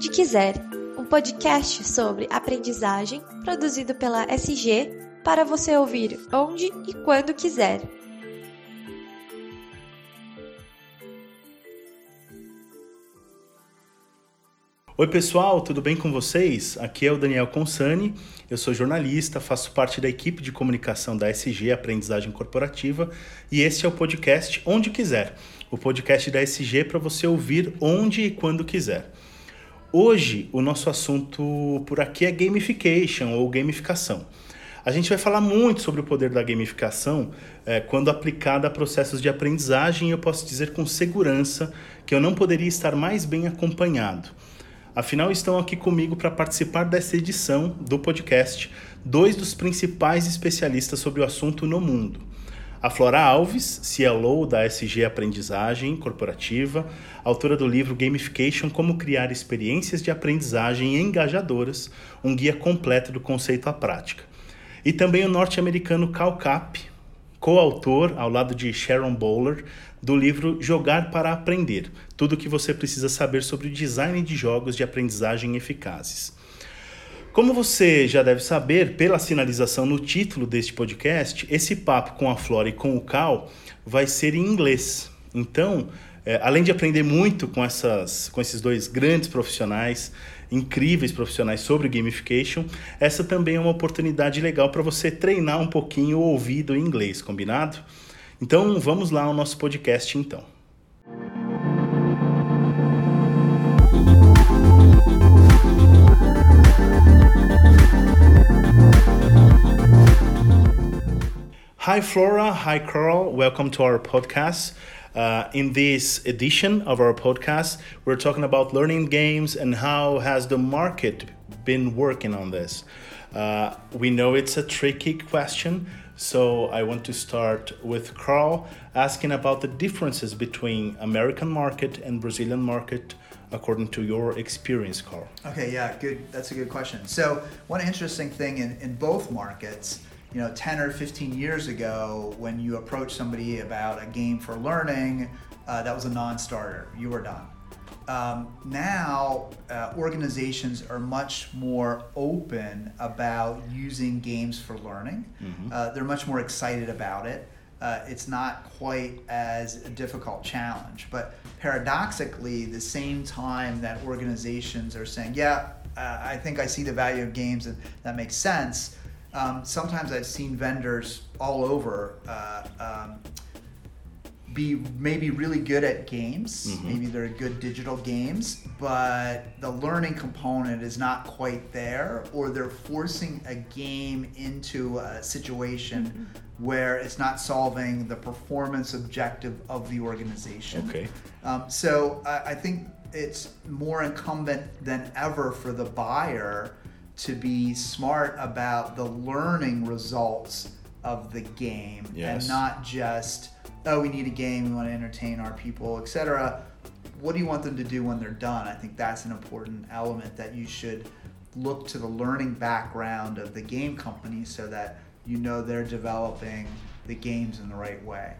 Onde Quiser, um podcast sobre aprendizagem produzido pela SG para você ouvir onde e quando quiser. Oi, pessoal, tudo bem com vocês? Aqui é o Daniel Consani, eu sou jornalista, faço parte da equipe de comunicação da SG Aprendizagem Corporativa e este é o podcast Onde Quiser, o podcast da SG para você ouvir onde e quando quiser. Hoje, o nosso assunto por aqui é gamification ou gamificação. A gente vai falar muito sobre o poder da gamificação é, quando aplicada a processos de aprendizagem e eu posso dizer com segurança que eu não poderia estar mais bem acompanhado. Afinal, estão aqui comigo para participar dessa edição do podcast dois dos principais especialistas sobre o assunto no mundo. A Flora Alves, CLO da SG Aprendizagem Corporativa, autora do livro Gamification: Como Criar Experiências de Aprendizagem Engajadoras, um guia completo do conceito à prática. E também o norte-americano Cal Cap, coautor, ao lado de Sharon Bowler, do livro Jogar para Aprender tudo o que você precisa saber sobre o design de jogos de aprendizagem eficazes. Como você já deve saber, pela sinalização no título deste podcast, esse papo com a Flora e com o Cal vai ser em inglês. Então, é, além de aprender muito com, essas, com esses dois grandes profissionais, incríveis profissionais sobre gamification, essa também é uma oportunidade legal para você treinar um pouquinho o ouvido em inglês, combinado? Então, vamos lá ao nosso podcast então. Hi, Flora. Hi, Karl. Welcome to our podcast. Uh, in this edition of our podcast, we're talking about learning games and how has the market been working on this. Uh, we know it's a tricky question, so I want to start with Karl asking about the differences between American market and Brazilian market according to your experience, Karl. Okay, yeah, good. That's a good question. So one interesting thing in, in both markets you know 10 or 15 years ago when you approached somebody about a game for learning uh, that was a non-starter. You were done. Um, now uh, organizations are much more open about using games for learning. Mm-hmm. uh, they're much more excited about it. Uh, it's not quite as a difficult challenge. But paradoxically the same time that organizations are saying yeah uh, i think i see the value of games and that makes sense um, sometimes I've seen vendors all over uh, um, be maybe really good at games. Mm-hmm. Maybe they're good digital games, but the learning component is not quite there, or they're forcing a game into a situation mm-hmm. where it's not solving the performance objective of the organization. Okay. Um, so I, I think it's more incumbent than ever for the buyer to be smart about the learning results of the game yes. and not just oh we need a game we want to entertain our people etc what do you want them to do when they're done? I think that's an important element that you should look to the learning background of the game company so that you know they're developing the games in the right way.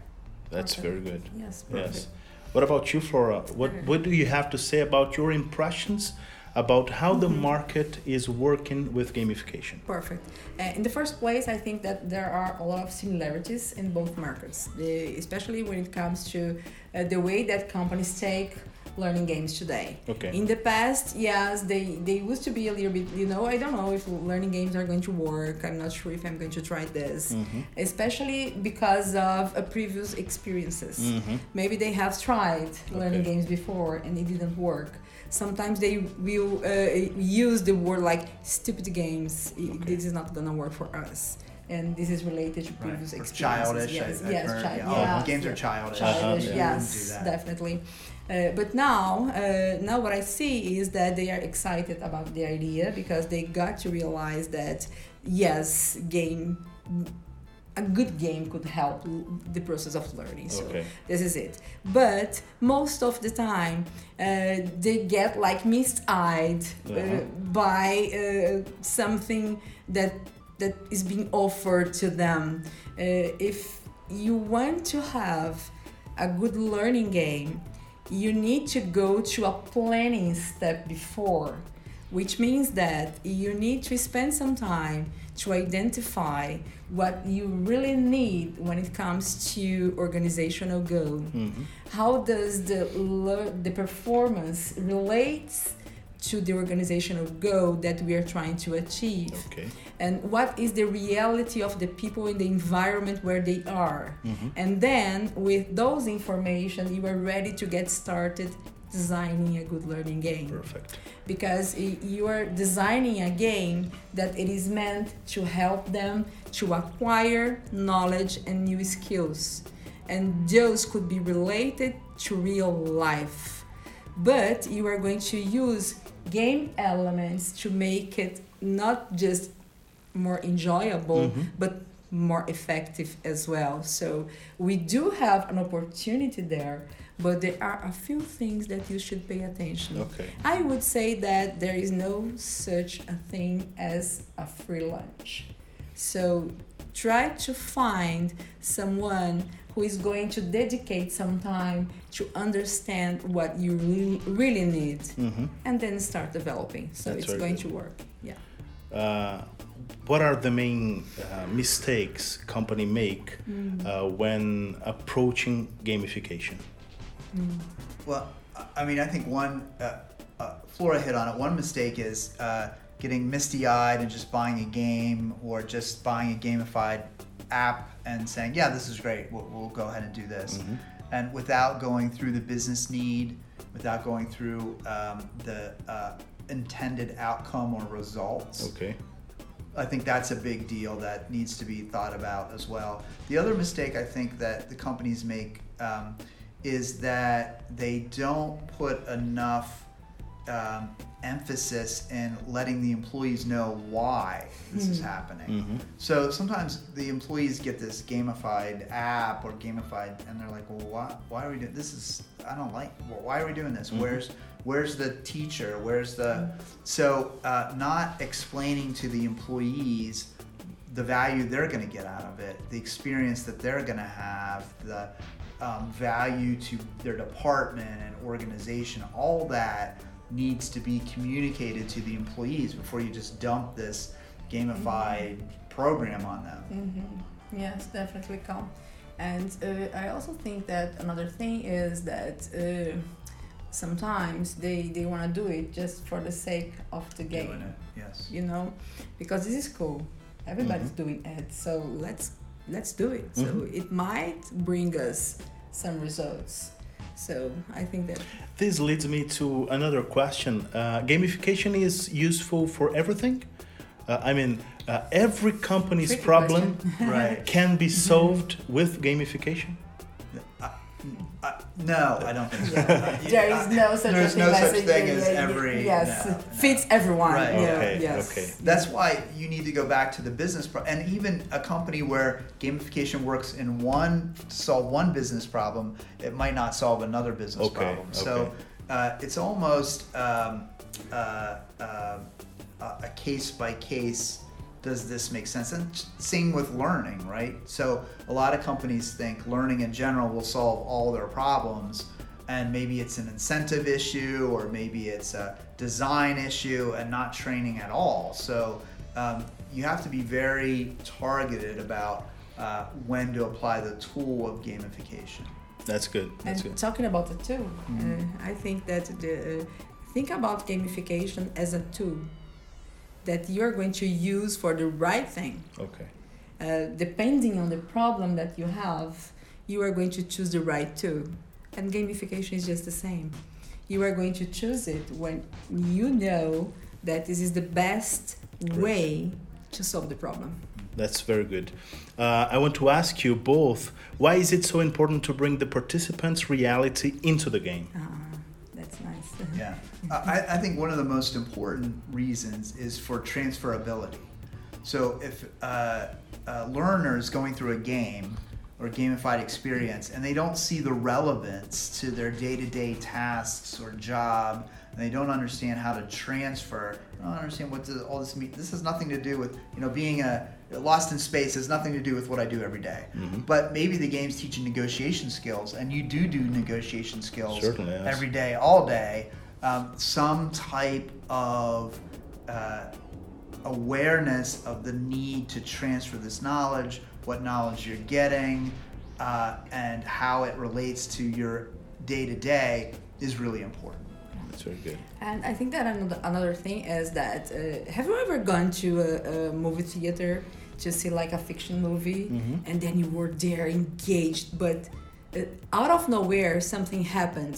That's perfect. very good. Yes perfect. yes what about you flora? What what do you have to say about your impressions about how the mm-hmm. market is working with gamification. Perfect. Uh, in the first place, I think that there are a lot of similarities in both markets, the, especially when it comes to uh, the way that companies take learning games today. Okay. In the past, yes, they they used to be a little bit, you know, I don't know if learning games are going to work. I'm not sure if I'm going to try this, mm-hmm. especially because of uh, previous experiences. Mm-hmm. Maybe they have tried learning okay. games before and it didn't work sometimes they will uh, use the word like stupid games. Okay. This is not gonna work for us. And this is related to previous right. experiences. Childish. Yes, I, yes, child, yeah. yeah. Oh, games are childish. Childish, uh-huh. yes, definitely. Uh, but now, uh, now what I see is that they are excited about the idea because they got to realize that yes, game a good game could help the process of learning. So okay. this is it. But most of the time, uh, they get like misty-eyed uh, uh-huh. by uh, something that that is being offered to them. Uh, if you want to have a good learning game, you need to go to a planning step before, which means that you need to spend some time to identify what you really need when it comes to organizational goal. Mm-hmm. How does the the performance relates to the organizational goal that we are trying to achieve? Okay. And what is the reality of the people in the environment where they are? Mm-hmm. And then with those information, you are ready to get started designing a good learning game. Perfect. Because you are designing a game that it is meant to help them to acquire knowledge and new skills. And those could be related to real life. But you are going to use game elements to make it not just more enjoyable, mm-hmm. but more effective as well. So we do have an opportunity there but there are a few things that you should pay attention. Okay. I would say that there is no such a thing as a free lunch. So try to find someone who is going to dedicate some time to understand what you really, really need mm-hmm. and then start developing. So That's it's going good. to work. Yeah. Uh, what are the main uh, mistakes company make mm. uh, when approaching gamification? Mm. Well, I mean, I think one, uh, uh, Flora hit on it. One mistake is uh, getting misty eyed and just buying a game or just buying a gamified app and saying, yeah, this is great, we'll, we'll go ahead and do this. Mm-hmm. And without going through the business need, without going through um, the uh, intended outcome or results. Okay. I think that's a big deal that needs to be thought about as well. The other mistake I think that the companies make um, is that they don't put enough um, emphasis in letting the employees know why this mm-hmm. is hmm. happening. Mm-hmm. So sometimes the employees get this gamified app or gamified, and they're like, "Well, why, why are we doing this? Is I don't like. Well, why are we doing this? Mm-hmm. Where's where's the teacher? Where's the so uh, not explaining to the employees the value they're going to get out of it, the experience that they're going to have, the um, value to their department and organization, all that needs to be communicated to the employees before you just dump this gamified mm-hmm. program on them. Mm-hmm. Yes, definitely come. And uh, I also think that another thing is that uh, sometimes they, they want to do it just for the sake of the game. Doing it, yes. You know, because this is cool. Everybody's mm-hmm. doing it, so let's let's do it. So mm-hmm. it might bring us some results. So I think that this leads me to another question. Uh, gamification is useful for everything. Uh, I mean, uh, every company's Tricky problem right. can be solved with gamification. Uh, no, I don't think so. Yeah. there is no such There's no such thing as every. Yes, no, no. fits everyone. Right. Yeah, okay. Yes. Okay. That's why you need to go back to the business pro- and even a company where gamification works in one solve one business problem, it might not solve another business okay. problem. Okay. So uh, it's almost um, uh, uh, a case by case does this make sense? And same with learning, right? So a lot of companies think learning in general will solve all their problems, and maybe it's an incentive issue or maybe it's a design issue and not training at all. So um, you have to be very targeted about uh, when to apply the tool of gamification. That's good. That's and good. talking about the tool, mm-hmm. uh, I think that the, uh, think about gamification as a tool that you're going to use for the right thing. Okay. Uh, depending on the problem that you have, you are going to choose the right tool. And gamification is just the same. You are going to choose it when you know that this is the best way to solve the problem. That's very good. Uh, I want to ask you both why is it so important to bring the participants' reality into the game? Uh, nice. Yeah. I, I, think one of the most important reasons is for transferability. So if uh, a learner is going through a game or gamified experience and they don't see the relevance to their day-to-day tasks or job, and they don't understand how to transfer, they don't understand what all this mean. This has nothing to do with you know being a Lost in Space has nothing to do with what I do every day. Mm-hmm. But maybe the game's teaching negotiation skills, and you do do negotiation skills every day, all day. Um, some type of uh, awareness of the need to transfer this knowledge, what knowledge you're getting, uh, and how it relates to your day to day is really important. That's very good. And I think that another, another thing is that uh, have you ever gone to a, a movie theater to see like a fiction movie Mm-hmm. and then you were there engaged, but uh, out of nowhere something happened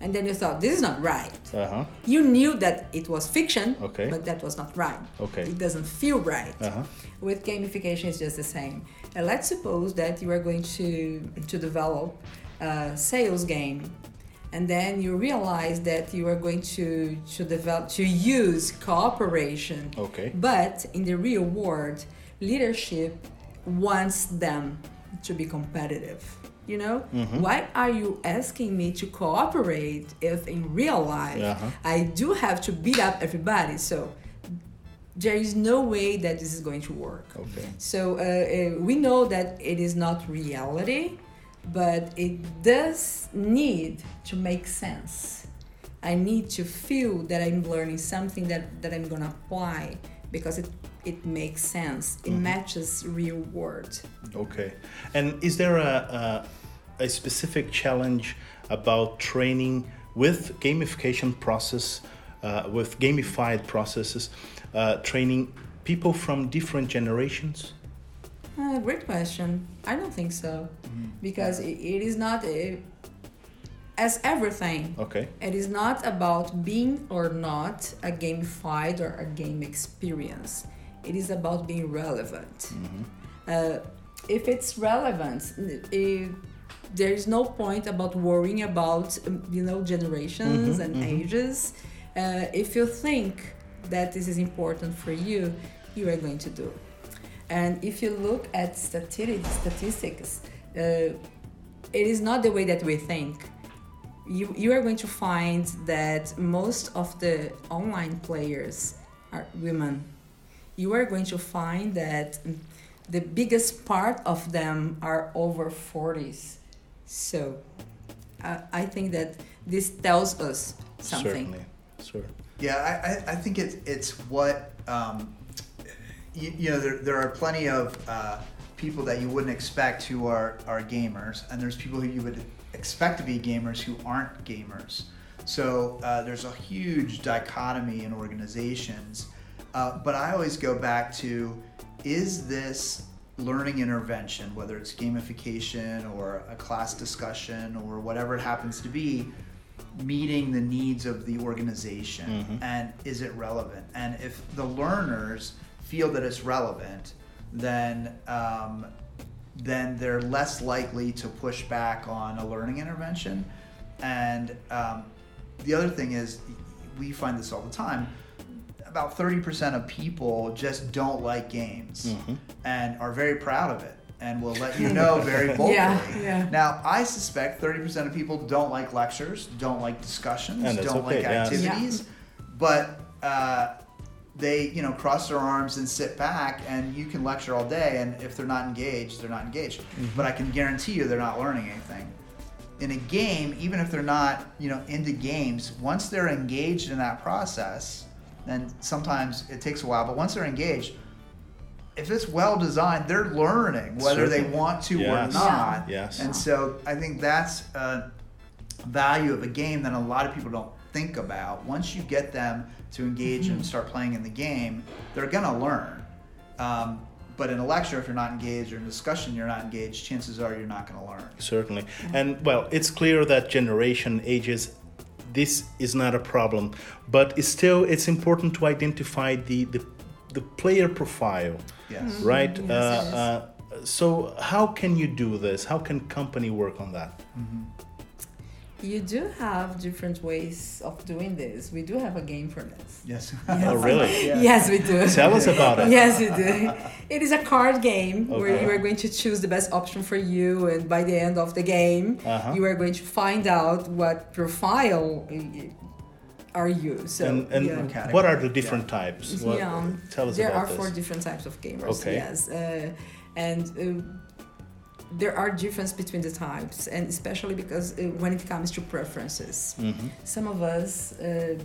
and then you thought this is not right. Uh huh. You knew that it was fiction, Okay. but that was not right. Okay. It doesn't feel right. Uh huh. With gamification, it's just the same. And let's suppose that you are going to to develop a sales game, and then you realize that you are going to to develop to use cooperation. Okay. But in the real world, leadership wants them to be competitive. You know, why are you asking me to cooperate if in real life Uh-huh. I do have to beat up everybody? So there is no way that this is going to work. Okay. So uh, uh, we know that it is not reality, but it does need to make sense. I need to feel that I'm learning something that, that I'm gonna apply because it it makes sense. It matches real world. Okay. And is there a, a, a specific challenge about training with gamification process, uh, with gamified processes, uh, training people from different generations? Uh, great question. I don't think so, because it, it is not a, as everything. Okay. It is not about being or not a gamified or a game experience. It is about being relevant. Uh, if it's relevant, it, there is no point about worrying about um, you know generations and ages. Uh, if you think that this is important for you, you are going to do. And if you look at stati- statistics, uh, it is not the way that we think you, you are going to find that most of the online players are women. You are going to find that the biggest part of them are over 40s. So uh, I think that this tells us something. Certainly. Sure. Yeah, I, I, I think it's it's what um, you, you know. There, there are plenty of uh, people that you wouldn't expect who are are gamers, and there's people who you would expect to be gamers who aren't gamers. So uh, there's a huge dichotomy in organizations. Uh, but I always go back to: is this learning intervention, whether it's gamification or a class discussion or whatever it happens to be, meeting the needs of the organization? And is it relevant? And if the learners feel that it's relevant then um, then they're less likely to push back on a learning intervention. And um, the other thing is we find this all the time about 30% of people just don't like games and are very proud of it and will let you know very vocally. Yeah, yeah. Now, I suspect 30% of people don't like lectures, don't like discussions, don't like okay, yes. activities, but uh, they, you know, cross their arms and sit back, and you can lecture all day, and if they're not engaged, they're not engaged. Mm-hmm. But I can guarantee you they're not learning anything. In a game, even if they're not, you know, into games, once they're engaged in that process, then sometimes it takes a while, but once they're engaged, if it's well designed, they're learning whether they want to or not. Yes. And so I think that's a value of a game that a lot of people don't think about. Once you get them to engage and start playing in the game, they're gonna learn. Um, but in a lecture, if you're not engaged, or in discussion you're not engaged, chances are you're not gonna learn. Certainly. And well, it's clear that generation ages this is not a problem, but it's still it's important to identify the the, the player profile, Yes. right? Yes, uh, yes. uh, so how can you do this? How can company work on that? You do have different ways of doing this. We do have a game for this. Yes. Oh, really? Yeah. Yes, we do. Tell us about it. Yes, we do. It is a card game where you are going to choose the best option for you, and by the end of the game, Uh-huh. you are going to find out what profile are you? So and, and yeah. what are the different yeah. types? What, yeah, tell us there about There are this. four different types of gamers. Okay. Yes, uh, and. Uh, there are differences between the types, and especially because uh, when it comes to preferences, mm-hmm. some of us uh,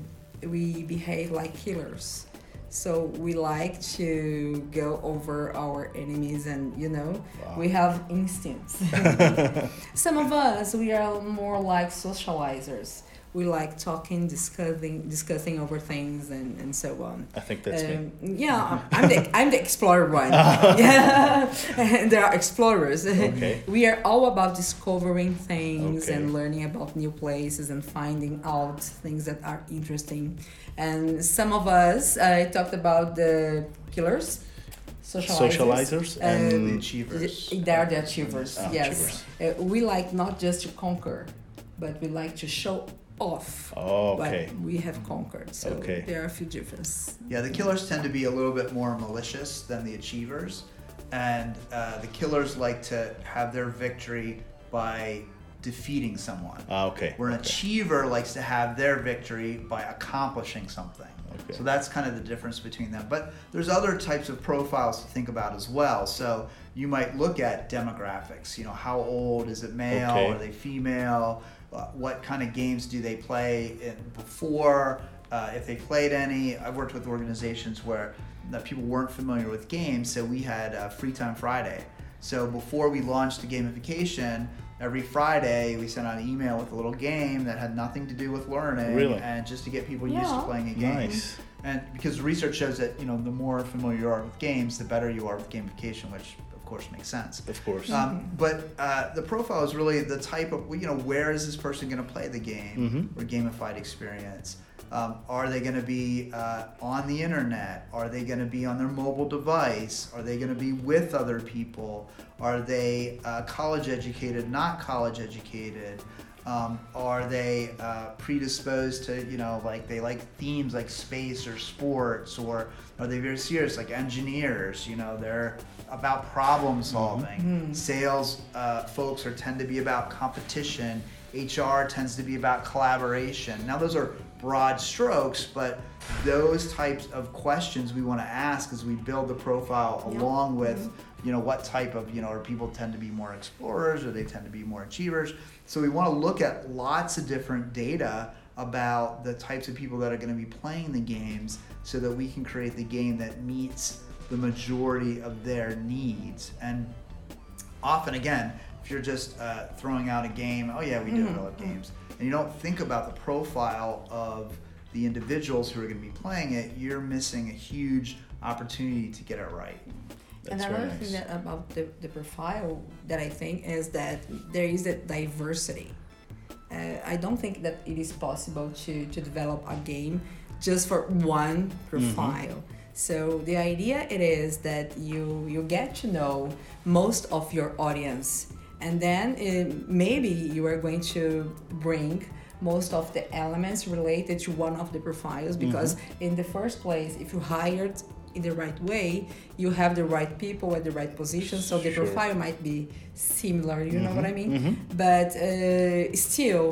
we behave like killers so we like to go over our enemies and you know wow. we have instincts some of us we are more like socializers we like talking discussing discussing over things and, and so on i think that's um, me yeah i'm the i'm the explorer one yeah and there are explorers okay. we are all about discovering things okay. and learning about new places and finding out things that are interesting and some of us uh, talked about the killers socializers, socializers and the achievers. They're the achievers. Oh, yes, achievers. Uh, we like not just to conquer, but we like to show off oh, okay. what we have conquered. So okay. there are a few differences. Yeah, the killers tend to be a little bit more malicious than the achievers, and uh, the killers like to have their victory by defeating someone. Ah, okay. Where an okay. achiever likes to have their victory by accomplishing something. Okay. So that's kind of the difference between them. But there's other types of profiles to think about as well. So you might look at demographics. You know, how old is it male? Okay. Are they female? Uh, what kind of games do they play in, before? Uh, if they played any, I've worked with organizations where that people weren't familiar with games, so we had uh, Free Time Friday. So before we launched the gamification, every Friday we sent out an email with a little game that had nothing to do with learning, really? and just to get people yeah. used to playing a game. Nice. And because research shows that you know the more familiar you are with games, the better you are with gamification, which of course makes sense. Of course. Um, but uh, the profile is really the type of you know where is this person going to play the game mm-hmm. or gamified experience. Um, are they going to be uh, on the internet? Are they going to be on their mobile device? Are they going to be with other people? Are they uh, college educated, not college educated? Um, are they uh, predisposed to, you know, like they like themes like space or sports? Or are they very serious, like engineers? You know, they're about problem solving. Mm-hmm. Sales uh, folks are tend to be about competition. HR tends to be about collaboration. Now, those are broad strokes, but those types of questions we want to ask as we build the profile Yep. along with Mm-hmm. You know what type of you know or people tend to be more explorers or they tend to be more achievers. So we want to look at lots of different data about the types of people that are going to be playing the games so that we can create the game that meets the majority of their needs. And often again if you're just uh, throwing out a game oh yeah we do Mhm. develop games and you don't think about the profile of the individuals who are going to be playing it you're missing a huge opportunity to get it right That's Another very thing that about the, the profile that I think is that there is a diversity. Uh, I don't think that it is possible to, to develop a game just for one profile. So the idea it is that you you get to know most of your audience, and then uh, maybe you are going to bring most of the elements related to one of the profiles because in the first place, if you hired in the right way, you have the right people at the right position, so the Sure. profile might be similar. You know what I mean? mhm. But uh, still,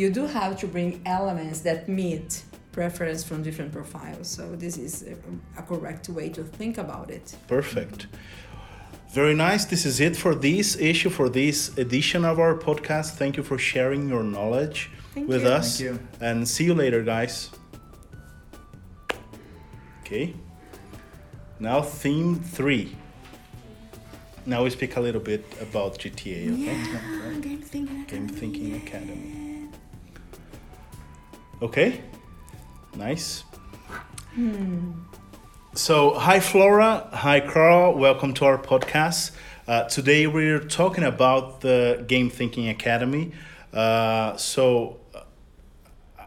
you do have to bring elements that meet preference from different profiles. So this is a, a correct way to think about it. Perfect. Very nice. This is it for this issue, for this edition of our podcast. Thank you for sharing your knowledge Thank with you. us. Thank you. And see you later, guys. Okay. Now, theme three. Now we speak a little bit about GTA, okay? Yeah, game thinking. Game Thinking Academy. Okay. Nice. So, hi Flora, hi Karl, welcome to our podcast. Uh, today we're talking about the Game Thinking Academy. Uh, so,